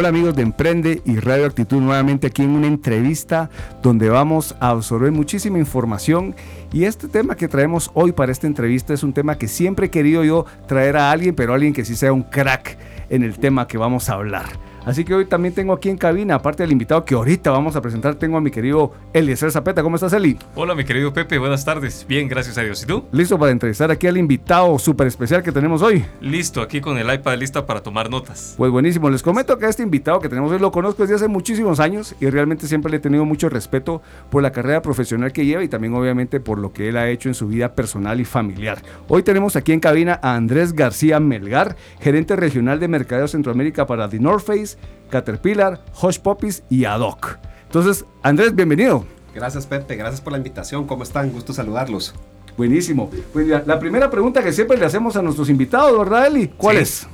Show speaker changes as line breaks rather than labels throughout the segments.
Hola amigos de Emprende y Radio Actitud nuevamente aquí en una entrevista donde vamos a absorber muchísima información y este tema que traemos hoy para esta entrevista es un tema que siempre he querido yo traer a alguien, pero alguien que sí sea un crack en el tema que vamos a hablar. Así que hoy también tengo aquí en cabina, aparte del invitado que ahorita vamos a presentar, tengo a mi querido Eliezer Zapeta. ¿Cómo estás, Eli?
Hola, mi querido Pepe. Buenas tardes. Bien, gracias a Dios. ¿Y tú?
Listo para entrevistar aquí al invitado súper especial que tenemos hoy.
Listo, aquí con el iPad lista para tomar notas.
Pues buenísimo. Les comento que a este invitado que tenemos hoy lo conozco desde hace muchísimos años y realmente siempre le he tenido mucho respeto por la carrera profesional que lleva y también obviamente por lo que él ha hecho en su vida personal y familiar. Hoy tenemos aquí en cabina a Andrés García Melgar, gerente regional de Mercadeo Centroamérica para The North Face Caterpillar, Hush Poppies y Adoc. Entonces, Andrés, bienvenido.
Gracias, Pepe. Gracias por la invitación. ¿Cómo están? Gusto saludarlos.
Buenísimo. Pues la, primera pregunta que siempre le hacemos a nuestros invitados, ¿verdad, Eli? ¿Cuál es?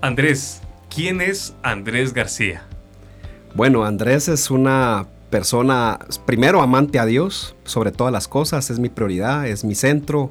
Andrés, ¿quién es Andrés García?
Bueno, Andrés es una persona, primero amante a Dios, sobre todas las cosas, es mi prioridad, es mi centro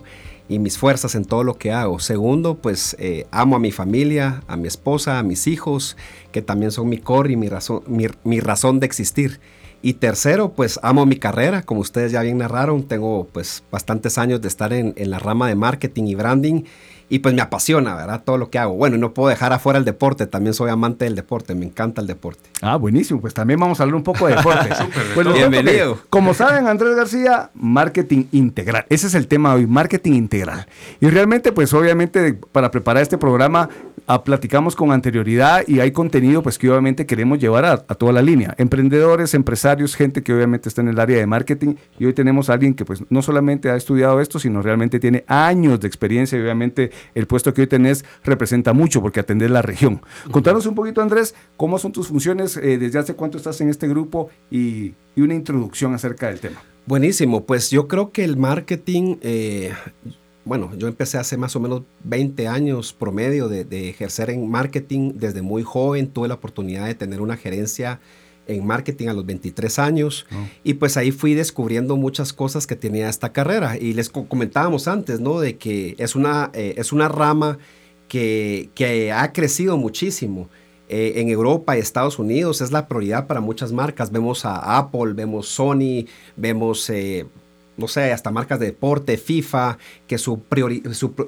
y mis fuerzas en todo lo que hago. Segundo, pues eh, amo a mi familia, a mi esposa, a mis hijos, que también son mi core y mi razón, mi, razón de existir. Y tercero, pues amo mi carrera, como ustedes ya bien narraron, tengo pues bastantes años de estar en, en la rama de marketing y branding y pues me apasiona, ¿verdad? Todo lo que hago. Bueno, no puedo dejar afuera el deporte, también soy amante del deporte, me encanta el deporte.
Ah, buenísimo, pues también vamos a hablar un poco de deporte.
bueno, Bienvenido.
como saben, Andrés García, marketing integral. Ese es el tema hoy, marketing integral. Y realmente, pues obviamente, para preparar este programa, a, platicamos con anterioridad y hay contenido, pues que obviamente queremos llevar a, a, toda la línea. Emprendedores, empresarios, gente que obviamente está en el área de marketing. Y hoy tenemos a alguien que pues no solamente ha estudiado esto, sino realmente tiene años de experiencia y obviamente el puesto que hoy tenés representa mucho porque atendés la región. Contanos un poquito, Andrés, cómo son tus funciones, eh, desde hace cuánto estás en este grupo y, una introducción acerca del tema.
Buenísimo, pues yo creo que el marketing, eh, bueno, yo empecé hace más o menos 20 años promedio de, ejercer en marketing desde muy joven, tuve la oportunidad de tener una gerencia en marketing a los 23 años oh. y pues ahí fui descubriendo muchas cosas que tenía esta carrera y les comentábamos antes, ¿no? De que es una, eh, es una rama que, que, ha crecido muchísimo. Eh, en Europa y Estados Unidos es la prioridad para muchas marcas. Vemos a Apple, vemos Sony, vemos eh, no sé, hasta marcas de deporte, FIFA, que su,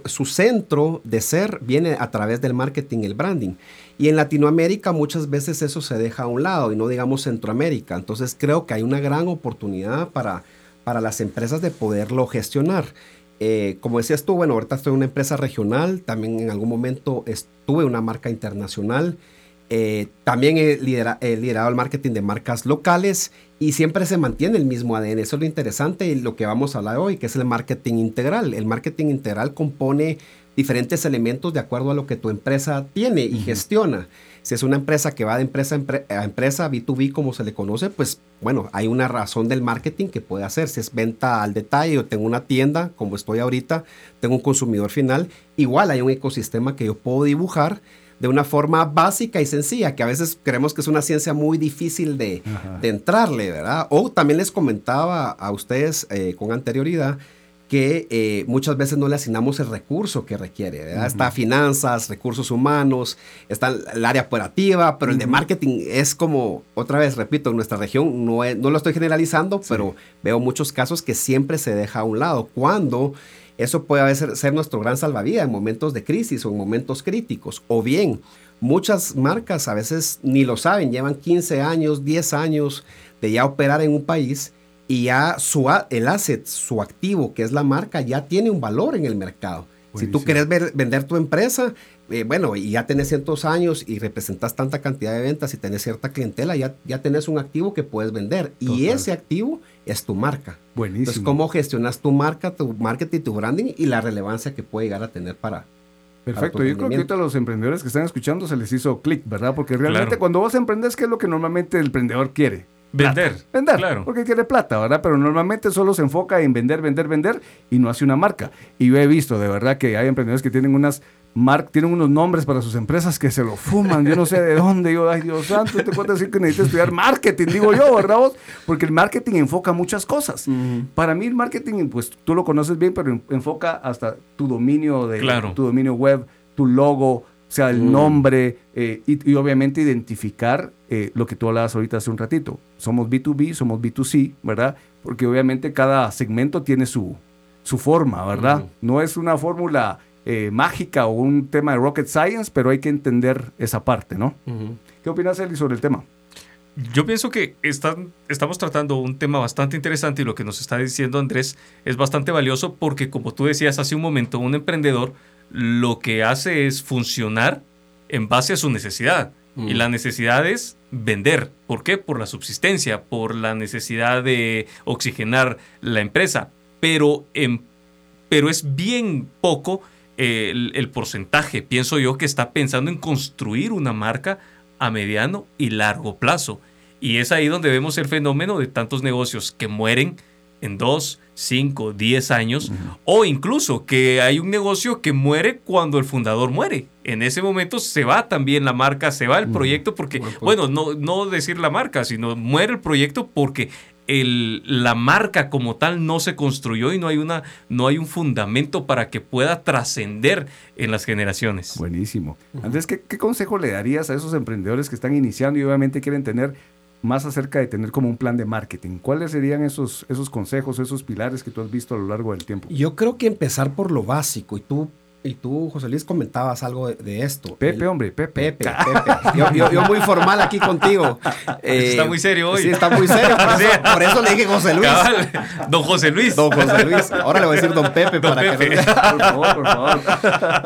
su, centro de ser viene a través del marketing, el branding. Y en Latinoamérica muchas veces eso se deja a un lado y no digamos Centroamérica. Entonces creo que hay una gran oportunidad para, para las empresas de poderlo gestionar. Eh, como decías tú, bueno, ahorita estoy en una empresa regional, también en algún momento estuve en una marca internacional. Eh, también he, liderado el marketing de marcas locales y siempre se mantiene el mismo ADN. Eso es lo interesante y lo que vamos a hablar hoy, que es el marketing integral. El marketing integral compone diferentes elementos de acuerdo a lo que tu empresa tiene y gestiona. Si es una empresa que va de empresa a empresa, B2B como se le conoce, pues bueno, hay una razón del marketing que puede hacer. Si es venta al detalle o tengo una tienda, como estoy ahorita, tengo un consumidor final, igual hay un ecosistema que yo puedo dibujar de una forma básica y sencilla, que a veces creemos que es una ciencia muy difícil de, entrarle, ¿verdad? O también les comentaba a ustedes eh, con anterioridad que eh, muchas veces no le asignamos el recurso que requiere. ¿verdad? Está finanzas, recursos humanos, está el área operativa, pero el de marketing es como, otra vez, repito, en nuestra región no, no lo estoy generalizando, pero veo muchos casos que siempre se deja a un lado. Cuando eso puede ser, ser nuestro gran salvavidas en momentos de crisis o en momentos críticos. O bien, muchas marcas a veces ni lo saben, llevan 15 años, 10 años de ya operar en un país y ya su, el asset, su activo, que es la marca, ya tiene un valor en el mercado. Si tú quieres vender tu empresa, eh, bueno, y ya tenés ciertos años y representas tanta cantidad de ventas y tenés cierta clientela, ya, ya tenés un activo que puedes vender. Y ese activo es tu marca.
Buenísimo.
Entonces, ¿cómo gestionas tu marca, tu marketing, tu branding y la relevancia que puede llegar a tener para,
Perfecto, yo creo que ahorita a los emprendedores que están escuchando se les hizo clic, ¿verdad? Porque realmente cuando vos emprendes, ¿qué es lo que normalmente el emprendedor quiere?
Vender,
plata. Vender,
claro.
porque quiere plata, ¿verdad? Pero normalmente solo se enfoca en vender, vender, vender y no hace una marca. Y yo he visto, de verdad, que hay emprendedores que tienen unas mar tienen unos nombres para sus empresas que se lo fuman, yo no sé de dónde, yo, ay Dios santo, te puedo decir que necesitas estudiar marketing, digo yo, ¿verdad vos? Porque el marketing enfoca muchas cosas. Para mí el marketing, pues tú lo conoces bien, pero en- enfoca hasta tu dominio de
Claro.
tu dominio web, tu logo, sea, el nombre eh, y, y obviamente identificar eh, lo que tú hablabas ahorita hace un ratito. Somos B2B, somos B2C, ¿verdad? Porque obviamente cada segmento tiene su, su forma, ¿verdad? No es una fórmula eh, mágica o un tema de rocket science, pero hay que entender esa parte, ¿no? ¿Qué opinas, Eli, sobre el tema?
Yo pienso que están, estamos tratando un tema bastante interesante y lo que nos está diciendo Andrés es bastante valioso porque como tú decías hace un momento, un emprendedor lo que hace es funcionar en base a su necesidad. Y la necesidad es vender. ¿Por qué? Por la subsistencia, por la necesidad de oxigenar la empresa. Pero, en, pero es bien poco el, el porcentaje, pienso yo, que está pensando en construir una marca a mediano y largo plazo. Y es ahí donde vemos el fenómeno de tantos negocios que mueren en 2, 5, 10 años, o incluso que hay un negocio que muere cuando el fundador muere. En ese momento se va también la marca, se va el proyecto, porque, bueno, no, no decir la marca, sino muere el proyecto porque el, la marca como tal no se construyó y no hay, una, no hay un fundamento para que pueda trascender en las generaciones.
Buenísimo. Andrés, ¿qué, qué consejo le darías a esos emprendedores que están iniciando y obviamente quieren tener más acerca de tener como un plan de marketing? ¿Cuáles serían esos, esos consejos, esos pilares que tú has visto a lo largo del tiempo?
Yo creo que empezar por lo básico. Y tú, y tú José Luis, comentabas algo de, de esto.
Pepe,
El-
hombre, Pepe.
Pepe, Pepe. Yo, yo- yo muy formal aquí contigo. Eh,
Está muy serio hoy.
Sí, está muy serio. Por
Sí.
eso, por eso le dije José Luis.
Cabal. Don José Luis.
Don José Luis. Ahora le voy a decir Don Pepe
Don
para
Pepe.
que no-
Por favor, por favor.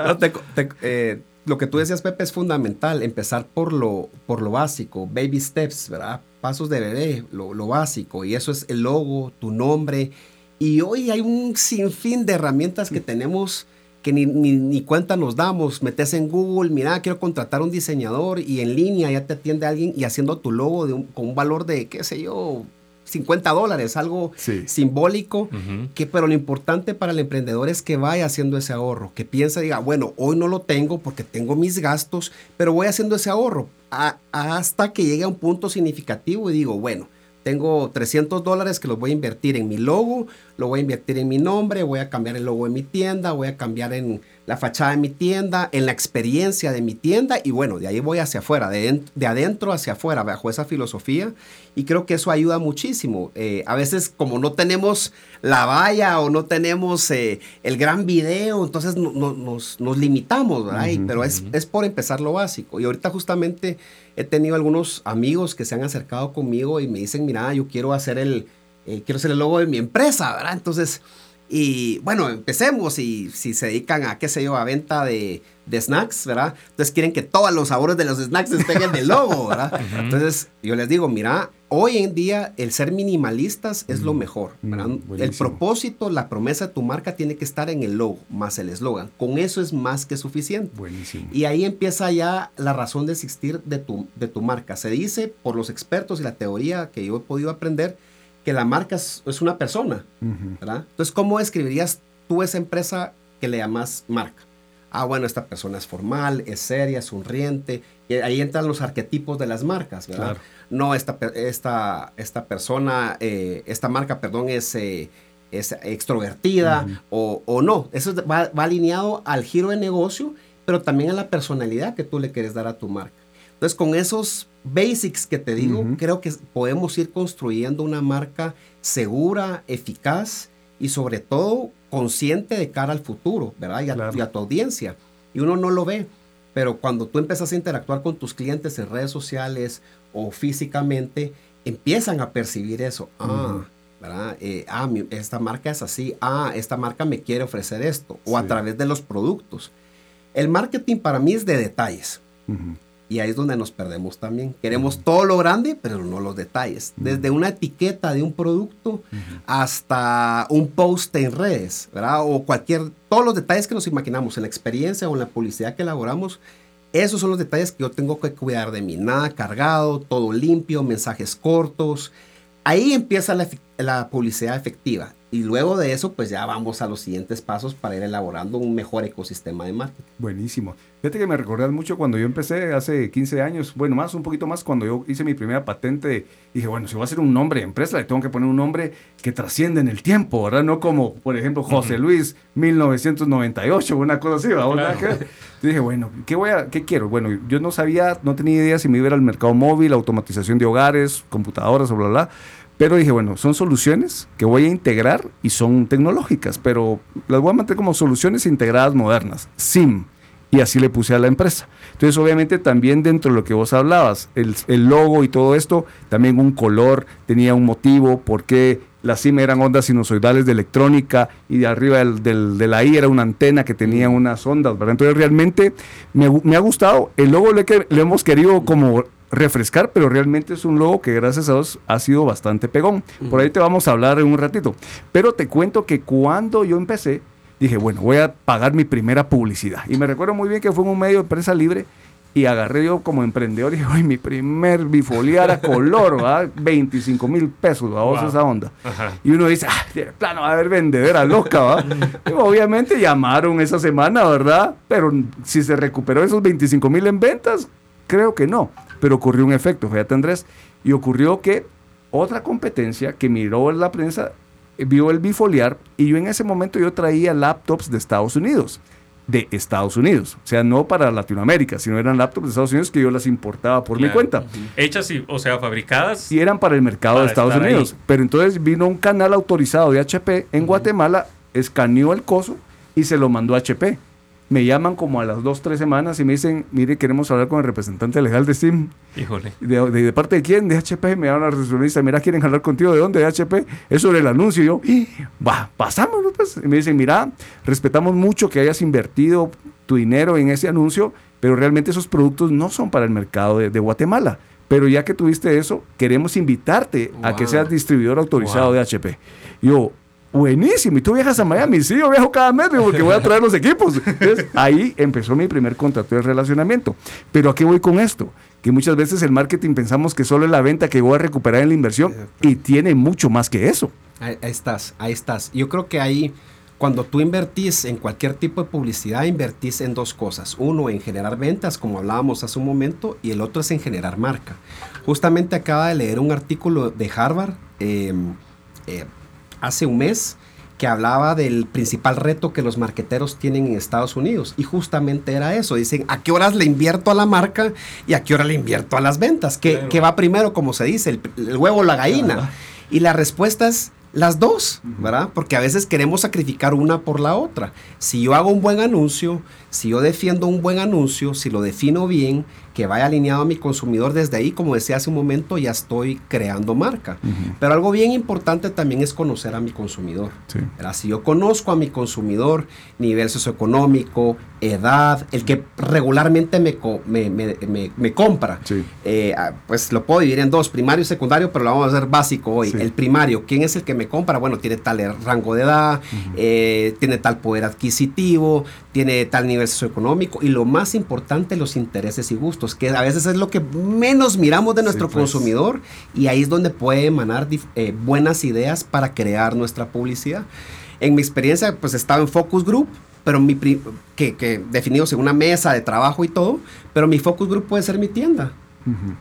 No, te- te- eh, lo que tú decías, Pepe, es fundamental. Empezar por lo, por lo básico, baby steps, ¿verdad? Pasos de bebé, lo, lo básico. Y eso es el logo, tu nombre. Y hoy hay un sinfín de herramientas que tenemos que ni, ni- ni cuenta nos damos. Metes en Google, mira, quiero contratar un diseñador y en línea ya te atiende alguien y haciendo tu logo de un- con un valor de, qué sé yo, 50 dólares, algo
Sí.
simbólico. Que, pero lo importante para el emprendedor es que vaya haciendo ese ahorro, que piense, diga, bueno, hoy no lo tengo porque tengo mis gastos, pero voy haciendo ese ahorro a- hasta que llegue a un punto significativo y digo, bueno, tengo 300 dólares que los voy a invertir en mi logo, lo voy a invertir en mi nombre, voy a cambiar el logo de mi tienda, voy a cambiar en la fachada de mi tienda, en la experiencia de mi tienda y bueno, de ahí voy hacia afuera, de, de adentro hacia afuera, bajo esa filosofía y creo que eso ayuda muchísimo. Eh, a veces como no tenemos la valla o no tenemos eh, el gran video, entonces no- no- nos, nos limitamos, ¿verdad? Y- pero es, es por empezar lo básico. Y ahorita justamente he tenido algunos amigos que se han acercado conmigo y me dicen, mira, yo quiero hacer el, eh, quiero hacer el logo de mi empresa, ¿verdad? Entonces, y bueno, empecemos y si se dedican a, qué sé yo, a venta de, de snacks, ¿verdad? Entonces quieren que todos los sabores de los snacks estén en el logo, ¿verdad? Entonces yo les digo, mira, hoy en día el ser minimalistas es lo mejor, ¿verdad?
Mm,
el
buenísimo.
propósito, la promesa de tu marca tiene que estar en el logo, más el eslogan. Con eso es más que suficiente.
Buenísimo.
Y ahí empieza ya la razón de existir de tu, de tu marca. Se dice por los expertos y la teoría que yo he podido aprender que la marca es, es una persona. ¿verdad? Entonces, ¿cómo describirías tú esa empresa que le llamas marca? Ah, bueno, esta persona es formal, es seria, sonriente. Y ahí entran los arquetipos de las marcas, ¿verdad?
Claro.
No, esta, esta, esta persona, eh, esta marca, perdón, es, eh, es extrovertida o, o no. Eso es- va, va alineado al giro de negocio, pero también a la personalidad que tú le quieres dar a tu marca. Entonces, con esos basics que te digo, creo que podemos ir construyendo una marca segura, eficaz y sobre todo consciente de cara al futuro, ¿verdad? Y a,
Claro.
y a tu audiencia. Y uno no lo ve, pero cuando tú empiezas a interactuar con tus clientes en redes sociales o físicamente, empiezan a percibir eso. Ah,
Ujú.
¿verdad? Eh, ah, mi- esta marca es así. Ah, esta marca me quiere ofrecer esto. O a través de los productos. El marketing para mí es de detalles.
Ujú.
Y ahí es donde nos perdemos también. Queremos todo lo grande, pero no los detalles. Desde una etiqueta de un producto hasta un post en redes, ¿verdad? O cualquier, todos los detalles que nos imaginamos en la experiencia o en la publicidad que elaboramos, Esos son los detalles que yo tengo que cuidar de mí. Nada cargado, todo limpio, mensajes cortos. Ahí empieza la, la publicidad efectiva. Y luego de eso, pues ya vamos a los siguientes pasos para ir elaborando un mejor ecosistema de marketing.
Buenísimo. Fíjate que me recordás mucho cuando yo empecé hace 15 años, bueno, más, un poquito más, cuando yo hice mi primera patente, dije, bueno, si voy a hacer un nombre de empresa, le tengo que poner un nombre que trasciende en el tiempo, ¿verdad? No como, por ejemplo, José Luis 1998, una cosa así, ¿verdad? Claro. dije, bueno, ¿qué, voy a, ¿qué quiero? Bueno, yo no sabía, no tenía idea si me iba al mercado móvil, automatización de hogares, computadoras o bla, bla. Pero dije, bueno, son soluciones que voy a integrar y son tecnológicas, pero las voy a mantener como soluciones integradas modernas, SIM. Y así le puse a la empresa. Entonces, obviamente, también dentro de lo que vos hablabas, el, el logo y todo esto, también un color, tenía un motivo, porque las SIM eran ondas sinusoidales de electrónica y de arriba del, del, de la I era una antena que tenía unas ondas, ¿verdad? Entonces, realmente me, me ha gustado. El logo le, le hemos querido como refrescar, pero realmente es un logo que gracias a Dios ha sido bastante pegón. Por ahí te vamos a hablar en un ratito. Pero te cuento que cuando yo empecé, dije, bueno, voy a pagar mi primera publicidad. Y me recuerdo muy bien que fue en un medio de empresa libre y agarré yo como emprendedor y dije, Ay, mi primer bifoliar a color, ¿verdad? 25 mil pesos, vamos esa onda. Y uno dice, ah, de plano va a haber vendedera loca, ¿va? obviamente llamaron esa semana, ¿verdad? Pero si se recuperó esos 25 mil en ventas, creo que no pero ocurrió un efecto, fíjate Andrés, y ocurrió que otra competencia que miró en la prensa vio el bifoliar y yo en ese momento yo traía laptops de Estados Unidos, de Estados Unidos, o sea, no para Latinoamérica, sino eran laptops de Estados Unidos que yo las importaba por mi cuenta.
Hechas, y, o sea, fabricadas.
Y eran para el mercado de Estados Unidos, pero entonces vino un canal autorizado de HP en Guatemala, escaneó el coso y se lo mandó a HP me llaman como a las dos, tres semanas y me dicen, mire, queremos hablar con el representante legal de Steam.
Híjole.
¿De, de, parte de quién? De HP. Me llaman a la recepcionista, mira, quieren hablar contigo. ¿De dónde? De HP. Es sobre el anuncio. Y yo, va, pasámonos pues. Y me dicen, mira, respetamos mucho que hayas invertido tu dinero en ese anuncio, pero realmente esos productos no son para el mercado de, de Guatemala. Pero ya que tuviste eso, queremos invitarte a que seas distribuidor autorizado de HP. Y yo, buenísimo. ¿Y tú viajas a Miami? Sí, yo viajo cada mes porque voy a traer los equipos. Entonces, ahí empezó mi primer contrato de relacionamiento. Pero ¿a qué voy con esto? Que muchas veces el marketing pensamos que solo es la venta que voy a recuperar en la inversión y tiene mucho más que eso.
Ahí, estás, ahí estás. Yo creo que ahí, cuando tú invertís en cualquier tipo de publicidad, invertís en dos cosas. Uno, en generar ventas, como hablábamos hace un momento, y el otro es en generar marca. Justamente acaba de leer un artículo de Harvard. Eh, eh, hace un mes que hablaba del principal reto que los marqueteros tienen en Estados Unidos. Y justamente era eso. Dicen, ¿a qué horas le invierto a la marca y a qué hora le invierto a las ventas? ¿Qué, va primero, como se dice, el, huevo o la gallina? Y la respuesta es las dos, ¿verdad? Porque a veces queremos sacrificar una por la otra. Si yo hago un buen anuncio, si yo defiendo un buen anuncio, si lo defino bien, que vaya alineado a mi consumidor desde ahí, como decía hace un momento, ya estoy creando marca. Pero algo bien importante también es conocer a mi consumidor. Si yo conozco a mi consumidor, nivel socioeconómico, edad, el que regularmente me, me, compra, eh, ah, pues lo puedo dividir en dos, primario y secundario, pero lo vamos a hacer básico hoy. El primario, ¿quién es el que me compra? Bueno, tiene tal rango de edad, eh, tiene tal poder adquisitivo, tiene tal nivel socioeconómico y lo más importante, los intereses y gustos que a veces es lo que menos miramos de nuestro pues. consumidor y ahí es donde puede emanar eh, buenas ideas para crear nuestra publicidad. En mi experiencia, pues estaba en Focus Group, pero mi que, que definidos en una mesa de trabajo y todo, pero mi Focus Group puede ser mi tienda.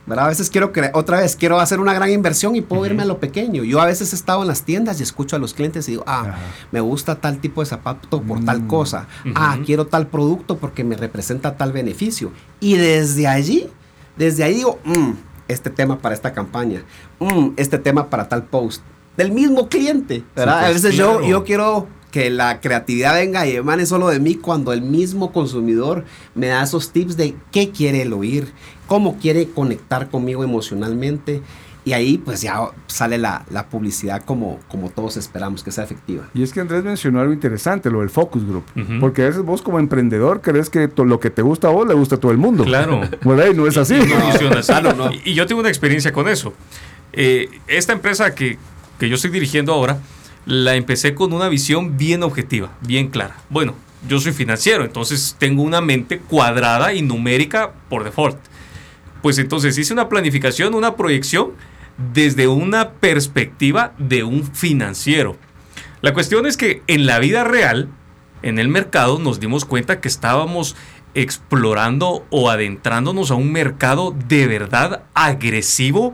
A veces quiero otra vez quiero hacer una gran inversión y puedo irme a lo pequeño. Yo a veces he estado en las tiendas y escucho a los clientes y digo, ah, me gusta tal tipo de zapato por tal mm. cosa. Ah, quiero tal producto porque me representa tal beneficio. Y desde allí, desde ahí digo, mm, este tema para esta campaña, mm, este tema para tal post. Del mismo cliente, ¿verdad? a pues, veces yo, yo quiero que la creatividad venga y emane solo de mí cuando el mismo consumidor me da esos tips de qué quiere el oír, cómo quiere conectar conmigo emocionalmente. Y ahí pues ya sale la, publicidad como, como todos esperamos que sea efectiva.
Y es que Andrés mencionó algo interesante, lo del focus group. Porque a veces vos como emprendedor crees que lo que te gusta a vos le gusta a todo el mundo.
Claro.
Bueno, y no es así.
No, funciona así. Y, yo tengo una experiencia con eso. Eh, esta empresa que, que yo estoy dirigiendo ahora, la empecé con una visión bien objetiva, bien clara. Bueno, yo soy financiero, entonces tengo una mente cuadrada y numérica por default. Pues entonces hice una planificación, una proyección desde una perspectiva de un financiero. La cuestión es que en la vida real, en el mercado, nos dimos cuenta que estábamos explorando o adentrándonos a un mercado de verdad agresivo,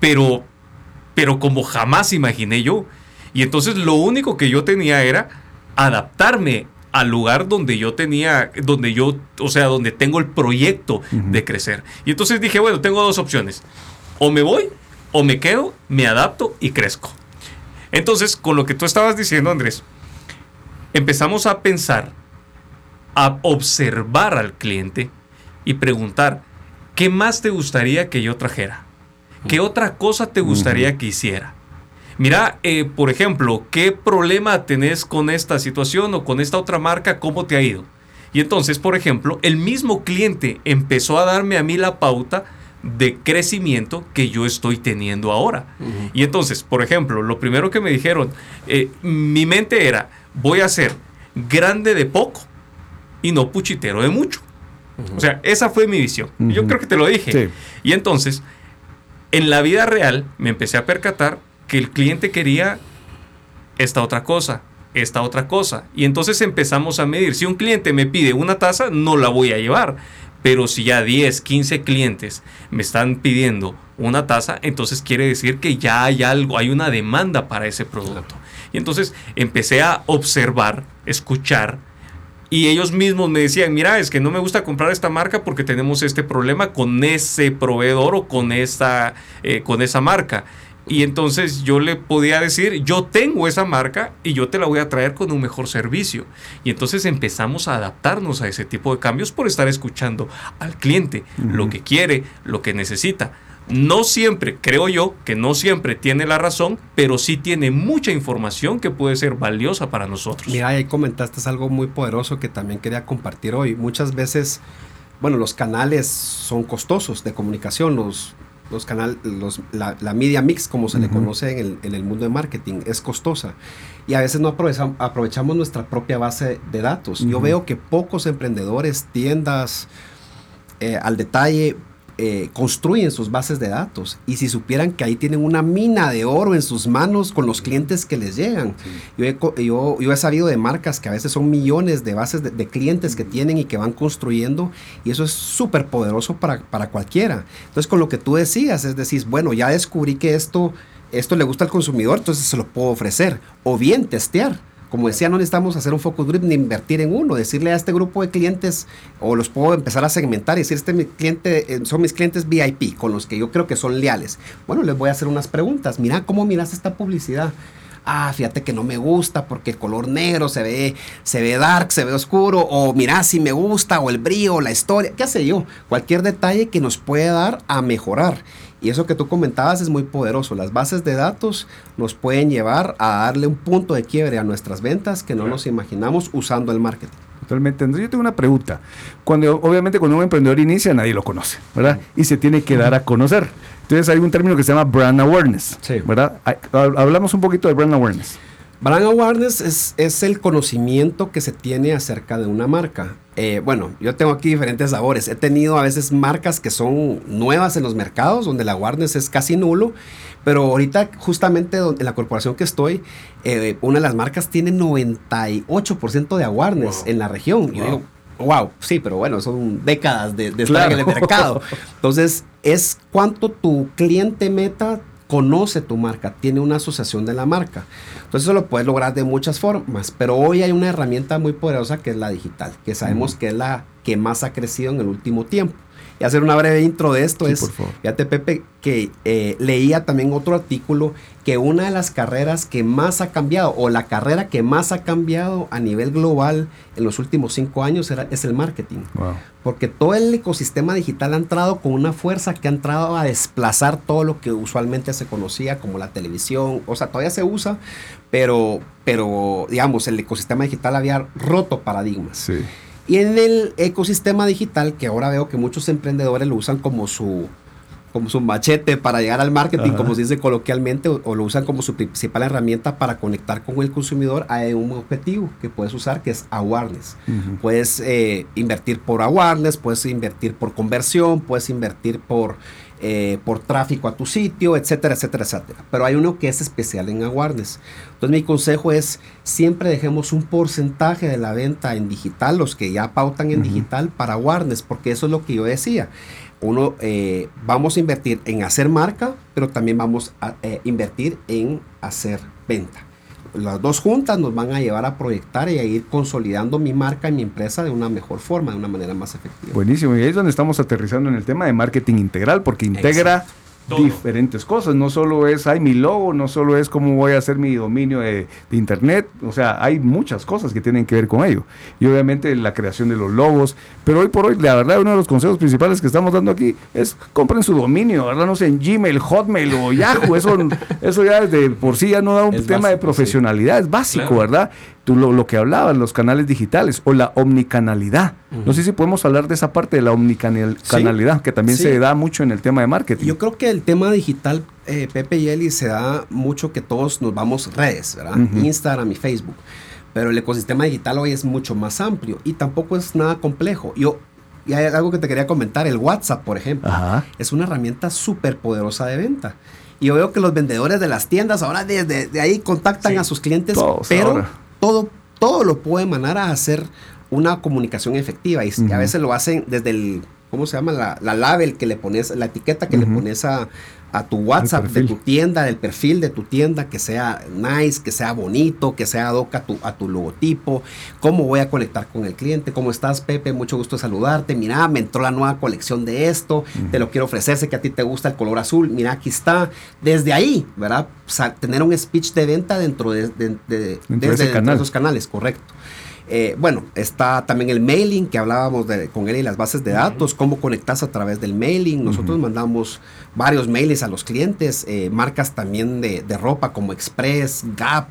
pero, pero como jamás imaginé yo. Y entonces lo único que yo tenía era adaptarme al lugar donde yo tenía, donde yo, o sea, donde tengo el proyecto de crecer. Y entonces dije, bueno, tengo dos opciones. O me voy, o me quedo, me adapto y crezco. Entonces, con lo que tú estabas diciendo, Andrés, empezamos a pensar, a observar al cliente y preguntar, ¿qué más te gustaría que yo trajera? ¿Qué otra cosa te gustaría que hiciera? Mira, eh, por ejemplo, ¿qué problema tenés con esta situación o con esta otra marca? ¿Cómo te ha ido? Y entonces, por ejemplo, el mismo cliente empezó a darme a mí la pauta de crecimiento que yo estoy teniendo ahora. Y entonces, por ejemplo, lo primero que me dijeron, eh, mi mente era, voy a ser grande de poco y no puchitero de mucho. O sea, esa fue mi visión. Yo creo que te lo dije. Y entonces, en la vida real, me empecé a percatar que el cliente quería esta otra cosa, esta otra cosa. Y entonces empezamos a medir. Si un cliente me pide una taza, no la voy a llevar. Pero si ya 10, 15 clientes me están pidiendo una taza, entonces quiere decir que ya hay algo, hay una demanda para ese producto. Y entonces empecé a observar, escuchar, y ellos mismos me decían, mira, es que no me gusta comprar esta marca porque tenemos este problema con ese proveedor o con, eh, con esa marca. Y entonces yo le podía decir, yo tengo esa marca y yo te la voy a traer con un mejor servicio. Y entonces empezamos a adaptarnos a ese tipo de cambios por estar escuchando al cliente, lo que quiere, lo que necesita. No siempre, creo yo, que no siempre tiene la razón, pero sí tiene mucha información que puede ser valiosa para nosotros.
Mira, ahí comentaste algo muy poderoso que también quería compartir hoy. Muchas veces, bueno, los canales son costosos de comunicación, los los canales, la, media mix, como se le conoce en el, mundo de marketing, es costosa. Y a veces no aprovechamos, aprovechamos nuestra propia base de datos. Yo veo que pocos emprendedores, tiendas, eh, al detalle, eh, construyen sus bases de datos. Y si supieran que ahí tienen una mina de oro en sus manos con los clientes que les llegan. Yo, he, yo, he, sabido de marcas que a veces son millones de bases de, clientes que tienen y que van construyendo y eso es súper poderoso para, para cualquiera. Entonces con lo que tú decías, es decir, bueno, ya descubrí que esto, esto le gusta al consumidor, entonces se lo puedo ofrecer. O bien testear como decía, no necesitamos hacer un focus group ni invertir en uno, decirle a este grupo de clientes o los puedo empezar a segmentar y decir, este mi cliente, eh, son mis clientes VIP, con los que yo creo que son leales. Bueno, les voy a hacer unas preguntas. Mira, ¿cómo miras esta publicidad? ah, fíjate que no me gusta porque el color negro se ve, se ve dark, se ve oscuro, o mira si me gusta, o el brillo, la historia, qué sé yo, cualquier detalle que nos puede dar a mejorar. Y eso que tú comentabas es muy poderoso. Las bases de datos nos pueden llevar a darle un punto de quiebre a nuestras ventas que no nos imaginamos usando el marketing.
Totalmente. Entonces yo tengo una pregunta. Cuando, obviamente cuando un emprendedor inicia nadie lo conoce, ¿verdad? Y se tiene que dar a conocer. Entonces hay un término que se llama brand awareness, ¿verdad? Hablamos un poquito de brand awareness.
Brand awareness es, es, el conocimiento que se tiene acerca de una marca. Eh, bueno, yo tengo aquí diferentes sabores. He tenido a veces marcas que son nuevas en los mercados, donde la awareness es casi nulo, pero ahorita justamente en la corporación que estoy, eh, una de las marcas tiene 98% de awareness en la región. Wow. yo digo, wow, sí, pero bueno, son décadas de, estar en el mercado. Entonces, es cuánto tu cliente meta conoce tu marca, tiene una asociación de la marca. Entonces eso lo puedes lograr de muchas formas, pero hoy hay una herramienta muy poderosa que es la digital, que sabemos que es la que más ha crecido en el último tiempo. Y hacer una breve intro de esto es, fíjate Pepe, que eh, leía también otro artículo que una de las carreras que más ha cambiado, o la carrera que más ha cambiado a nivel global en los últimos cinco años era, es el marketing. Porque todo el ecosistema digital ha entrado con una fuerza que ha entrado a desplazar todo lo que usualmente se conocía como la televisión. O sea, todavía se usa, pero, pero digamos, el ecosistema digital había roto paradigmas. Sí. Y en el ecosistema digital, que ahora veo que muchos emprendedores lo usan como su, como su machete para llegar al marketing, como se dice coloquialmente, o, lo usan como su principal herramienta para conectar con el consumidor a un objetivo que puedes usar, que es awareness. Puedes eh, invertir por awareness, puedes invertir por conversión, puedes invertir por, eh, por tráfico a tu sitio, etcétera, etcétera, etcétera. Pero hay uno que es especial en awareness. Entonces mi consejo es, siempre dejemos un porcentaje de la venta en digital, los que ya pautan en digital, para awareness, porque eso es lo que yo decía uno, eh, vamos a invertir en hacer marca, pero también vamos a eh, invertir en hacer venta. Las dos juntas nos van a llevar a proyectar y a ir consolidando mi marca y mi empresa de una mejor forma, de una manera más efectiva.
Buenísimo, y ahí es donde estamos aterrizando en el tema de marketing integral, porque integra diferentes cosas. No solo es, hay mi logo, no solo es cómo voy a hacer mi dominio de, internet. O sea, hay muchas cosas que tienen que ver con ello. Y obviamente la creación de los logos. Pero hoy por hoy, la verdad, uno de los consejos principales que estamos dando aquí es compren su dominio, ¿verdad? No sé, en Gmail, Hotmail o Yahoo. Eso, eso ya de por sí ya no da un tema de profesionalidad, es básico, ¿verdad? Tú lo, que hablabas, los canales digitales o la omnicanalidad. No sé si podemos hablar de esa parte de la omnicanalidad, que también se da mucho en el tema de marketing.
Yo creo que el tema digital, eh, Pepe y Eli, se da mucho que todos nos vamos redes, ¿verdad? Instagram y Facebook. Pero el ecosistema digital hoy es mucho más amplio y tampoco es nada complejo. Yo, y hay algo que te quería comentar, el WhatsApp, por ejemplo, es una herramienta súper poderosa de venta. Y yo veo que los vendedores de las tiendas ahora desde de ahí contactan a sus clientes, pero todo, todo lo puede emanar a hacer una comunicación efectiva. Y, a veces lo hacen desde el, ¿cómo se llama? La, la label que le pones, la etiqueta que le pones a, a tu WhatsApp de tu tienda, del perfil de tu tienda, que sea nice, que sea bonito, que sea ad a tu, a tu logotipo, cómo voy a conectar con el cliente, cómo estás Pepe, mucho gusto saludarte, mira, me entró la nueva colección de esto, te lo quiero ofrecer, sé que a ti te gusta el color azul, mira, aquí está, desde ahí, ¿verdad? tener un speech de venta dentro de, de, esos canales, correcto. Eh, bueno, está también el mailing que hablábamos de, con él y las bases de datos, cómo conectas a través del mailing. Nosotros mandamos varios mails a los clientes, eh, marcas también de, ropa como Express, Gap.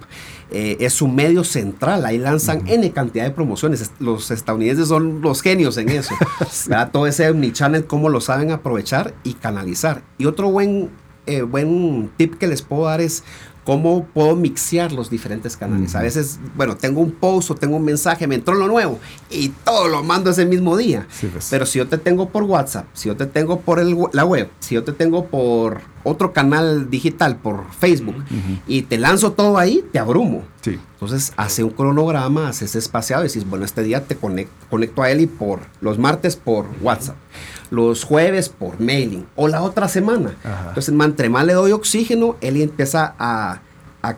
Eh, es su medio central, ahí lanzan N cantidad de promociones. Los estadounidenses son los genios en eso. Todo ese omnichannel, cómo lo saben aprovechar y canalizar. Y otro buen, buen tip que les puedo dar es cómo puedo mixear los diferentes canales. A veces, bueno, tengo un post o tengo un mensaje, me entró lo nuevo y todo lo mando ese mismo día. Pues. Pero si yo te tengo por WhatsApp, si yo te tengo por el, la web, si yo te tengo por otro canal digital, por Facebook, y te lanzo todo ahí, te abrumo. Entonces, hace un cronograma, haces espaciado y dices, bueno, este día te conecto, conecto a él y por los martes por WhatsApp los jueves por mailing o la otra semana. Entonces, entre más le doy oxígeno, él empieza a,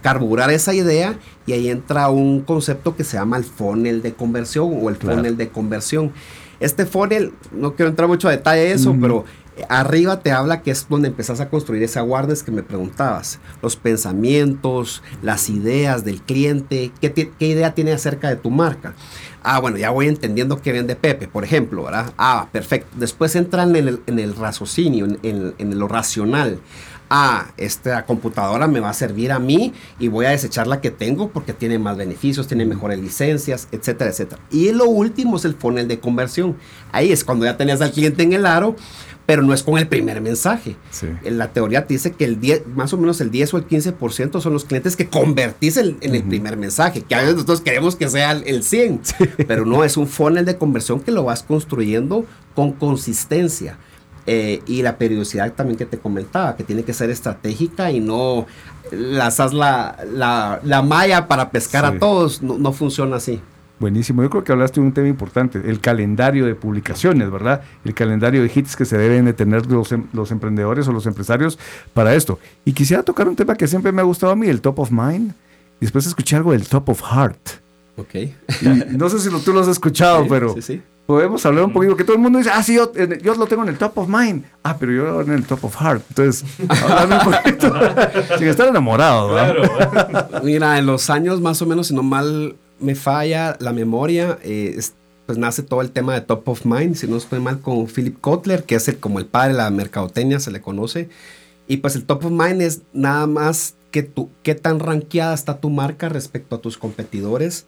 carburar esa idea y ahí entra un concepto que se llama el funnel de conversión o el funnel de conversión. Este funnel, no quiero entrar mucho a detalle de eso, pero arriba te habla que es donde empezás a construir ese awareness que me preguntabas. Los pensamientos, las ideas del cliente, qué, qué idea tiene acerca de tu marca. Ah, bueno, ya voy entendiendo que vende Pepe, por ejemplo, ¿verdad? Ah, perfecto. Después entran en el, raciocinio, en, lo racional. Ah, esta computadora me va a servir a mí y voy a desechar la que tengo porque tiene más beneficios, tiene mejores licencias, etcétera, etcétera. Y lo último es el funnel de conversión. Ahí es cuando ya tenías al cliente en el aro, pero no es con el primer mensaje. La teoría te dice que el 10, más o menos el 10 o el 15% son los clientes que convertís en, el primer mensaje, que a veces nosotros queremos que sea el 100, pero no, es un funnel de conversión que lo vas construyendo con consistencia. Eh, y la periodicidad también que te comentaba, que tiene que ser estratégica y no lanzas la, la, la malla para pescar a todos, no funciona así.
Buenísimo. Yo creo que hablaste de un tema importante, el calendario de publicaciones, ¿verdad? El calendario de hits que se deben de tener los, em, los emprendedores o los empresarios para esto. Y quisiera tocar un tema que siempre me ha gustado a mí, el top of mind. Y después escuché algo del top of heart.
Ok.
no sé si tú lo has escuchado, pero podemos hablar un poquito, que todo el mundo dice, ah, sí, yo, yo, lo tengo en el top of mind. Ah, pero yo en el top of heart. Entonces, háblame un poquito. Sin estar enamorado, ¿verdad?
Mira, en los años más o menos, si no mal me falla la memoria, eh, pues nace todo el tema de Top of Mind, si no estoy mal, con Philip Kotler, que es el, como el padre de la mercadotecnia, se le conoce. Y pues el Top of Mind es nada más que tú, qué tan rankeada está tu marca respecto a tus competidores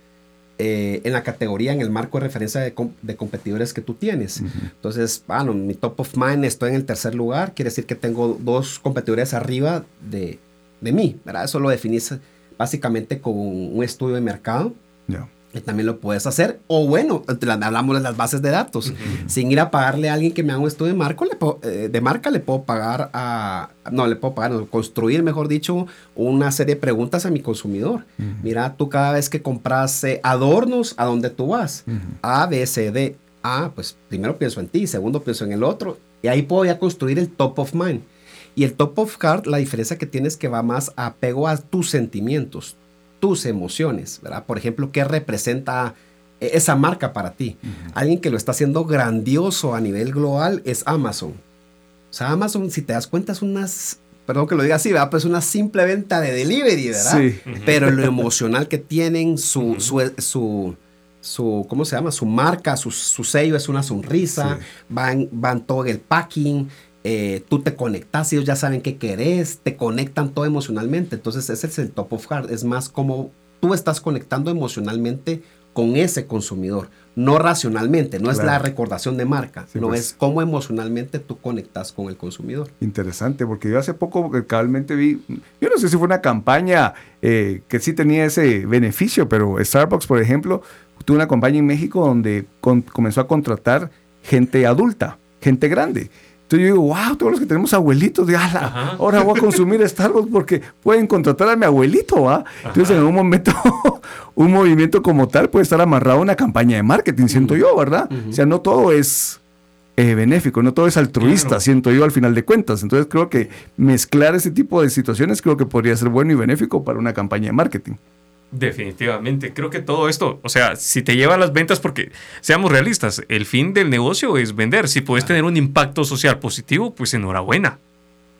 eh, en la categoría, en el marco de referencia de, competidores que tú tienes. Entonces, bueno, mi top of mind estoy en el tercer lugar, quiere decir que tengo dos competidores arriba de, de mí, ¿verdad? Eso lo definís básicamente con un estudio de mercado. Y también lo puedes hacer. O bueno, hablamos de las bases de datos. Sin ir a pagarle a alguien que me haga un estudio de, marco, eh, de marca, le puedo pagar a... No, le puedo pagar, construir, mejor dicho, una serie de preguntas a mi consumidor. Mira, tú cada vez que compras eh, adornos, ¿a dónde tú vas? A, B, C, D. A, pues primero pienso en ti, segundo pienso en el otro. Y ahí puedo ya construir el top of mind. Y el top of heart, la diferencia que tienes que va más apego a tus sentimientos, tus emociones, ¿verdad? Por ejemplo, ¿qué representa e-, esa marca para ti? Alguien que lo está haciendo grandioso a nivel global es Amazon. O sea, Amazon, si te das cuenta, es unas, perdón que lo diga así, ¿verdad? Pues una simple venta de delivery, ¿verdad? Sí. Pero lo emocional que tienen, su, su, su, ¿cómo se llama? Su marca, su, sello es una sonrisa, van, van todo el packing, eh, tú te conectas, ellos ya saben qué querés, te conectan todo emocionalmente. Entonces ese es el top of heart, es más como tú estás conectando emocionalmente con ese consumidor, no racionalmente, no es la recordación de marca, no pues. es cómo emocionalmente tú conectas con el consumidor.
Interesante, porque yo hace poco eh, cabalmente vi, yo no sé si fue una campaña eh, que sí tenía ese beneficio, pero Starbucks, por ejemplo, tuvo una campaña en México donde comenzó a contratar gente adulta, gente grande. Entonces yo digo, wow, todos los que tenemos abuelitos, de, ahora voy a consumir Starbucks porque pueden contratar a mi abuelito, ¿va? Entonces en un momento, un movimiento como tal puede estar amarrado a una campaña de marketing, siento yo, ¿verdad? O sea, no todo es eh, benéfico, no todo es altruista, siento yo al final de cuentas. Entonces creo que mezclar ese tipo de situaciones creo que podría ser bueno y benéfico para una campaña de marketing.
Definitivamente, creo que todo esto, o sea, si te lleva a las ventas, porque seamos realistas, el fin del negocio es vender. Si puedes tener un impacto social positivo, pues enhorabuena.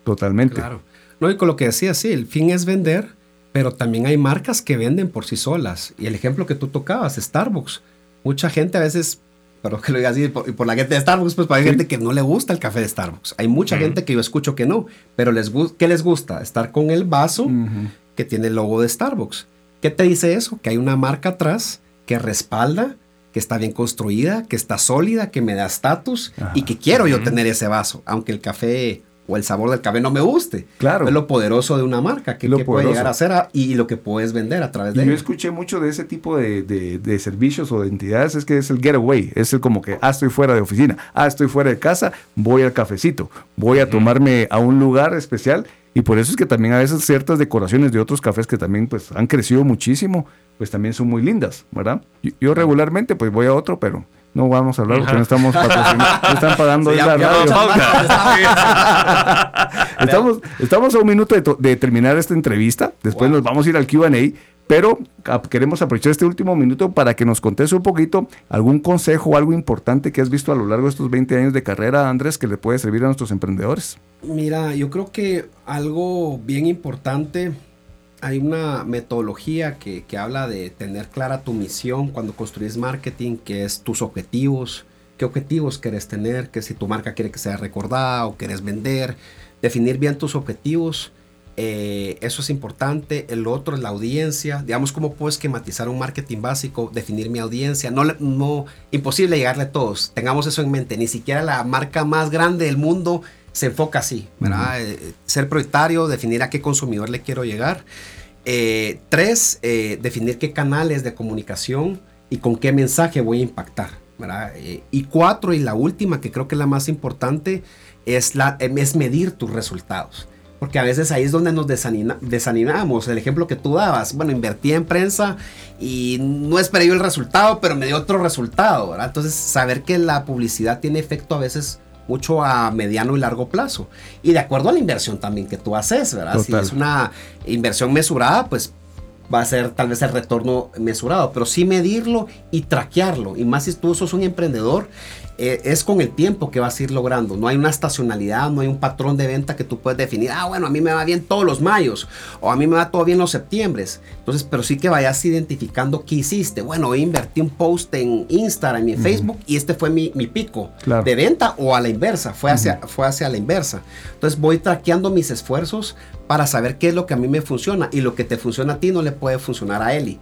Totalmente.
Claro. No, y con lo que decía, sí, el fin es vender, pero también hay marcas que venden por sí solas. Y el ejemplo que tú tocabas, Starbucks. Mucha gente a veces, pero que lo diga así, por, por la gente de Starbucks, pues para hay gente que no le gusta el café de Starbucks. Hay mucha gente que yo escucho que no, pero les ¿qué les gusta? Estar con el vaso que tiene el logo de Starbucks. ¿Qué te dice eso? Que hay una marca atrás que respalda, que está bien construida, que está sólida, que me da estatus y que quiero yo tener ese vaso, aunque el café o el sabor del café no me guste. Claro. Es lo poderoso de una marca, que, lo puede llegar a ser y lo que puedes vender a través de
y Yo escuché mucho de ese tipo de, servicios o de entidades, es que es el getaway, es el como que, ah, estoy fuera de oficina, ah, estoy fuera de casa, voy al cafecito, voy a tomarme a un lugar especial y por eso es que también a veces ciertas decoraciones de otros cafés que también pues han crecido muchísimo, pues también son muy lindas, ¿verdad? Yo, regularmente pues voy a otro, pero no vamos a hablar porque no estamos patrocinando, no están pagando la radio. estamos, estamos a un minuto de, terminar esta entrevista, después nos vamos a ir al Q&A, pero queremos aprovechar este último minuto para que nos contes un poquito algún consejo o algo importante que has visto a lo largo de estos 20 años de carrera, Andrés, que le puede servir a nuestros emprendedores.
Mira, yo creo que algo bien importante, hay una metodología que, habla de tener clara tu misión cuando construyes marketing, que es tus objetivos, qué objetivos quieres tener, que si tu marca quiere que sea recordada o quieres vender, definir bien tus objetivos eh, eso es importante. El otro es la audiencia. Digamos, cómo puedo esquematizar un marketing básico, definir mi audiencia. No, no, imposible llegarle a todos. Tengamos eso en mente. Ni siquiera la marca más grande del mundo se enfoca así. Eh, ser prioritario, definir a qué consumidor le quiero llegar. Eh, tres, definir qué canales de comunicación y con qué mensaje voy a impactar. y cuatro, y la última, que creo que es la más importante, es, la, es medir tus resultados. Porque a veces ahí es donde nos desanimamos. El ejemplo que tú dabas, bueno, invertí en prensa y no esperé yo el resultado, pero me dio otro resultado, ¿verdad? Entonces, saber que la publicidad tiene efecto a veces mucho a mediano y largo plazo. Y de acuerdo a la inversión también que tú haces, ¿verdad? Si es una inversión mesurada, pues va a ser tal vez el retorno mesurado, pero sí medirlo y traquearlo. Y más si tú sos un emprendedor eh, es con el tiempo que vas a ir logrando. No hay una estacionalidad, no hay un patrón de venta que tú puedes definir. Ah, bueno, a mí me va bien todos los mayos o a mí me va todo bien los septiembres. Entonces, pero sí que vayas identificando qué hiciste. Bueno, hoy invertí un post en Instagram y en Facebook y este fue mi, pico de venta o a la inversa. Fue hacia, fue hacia la inversa. Entonces, voy traqueando mis esfuerzos para saber qué es lo que a mí me funciona y lo que te funciona a ti no le puede funcionar a Eli.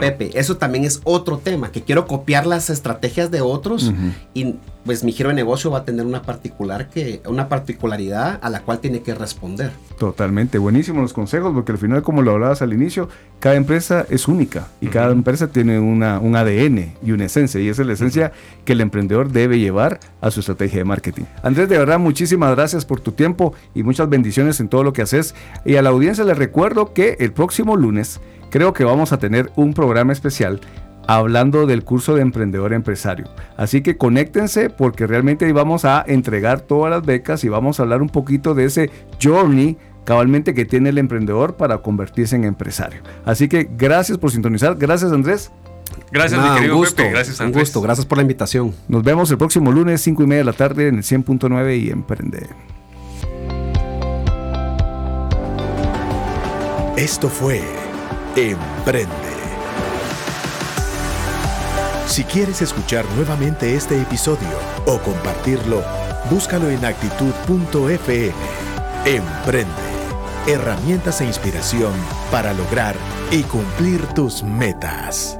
Pepe. Eso también es otro tema, que quiero copiar las estrategias de otros y pues mi giro de negocio va a tener una particular que una particularidad a la cual tiene que responder.
Totalmente, buenísimos los consejos, porque al final, como lo hablabas al inicio, cada empresa es única y cada empresa tiene una, un ADN y una esencia, y esa es la esencia que el emprendedor debe llevar a su estrategia de marketing. Andrés, de verdad, muchísimas gracias por tu tiempo y muchas bendiciones en todo lo que haces. Y a la audiencia les recuerdo que el próximo lunes creo que vamos a tener un programa especial hablando del curso de emprendedor empresario. Así que conéctense porque realmente ahí vamos a entregar todas las becas y vamos a hablar un poquito de ese journey cabalmente que tiene el emprendedor para convertirse en empresario. Así que gracias por sintonizar. Gracias Andrés.
Gracias, mi querido gusto, Pepe. Gracias,
Andrés. Un gusto, gracias por la invitación.
Nos vemos el próximo lunes, 5 y media de la tarde, en el 100.9 y Emprende.
Esto fue Emprende. Si quieres escuchar nuevamente este episodio o compartirlo, búscalo en actitud.fm. Emprende. Herramientas e inspiración para lograr y cumplir tus metas.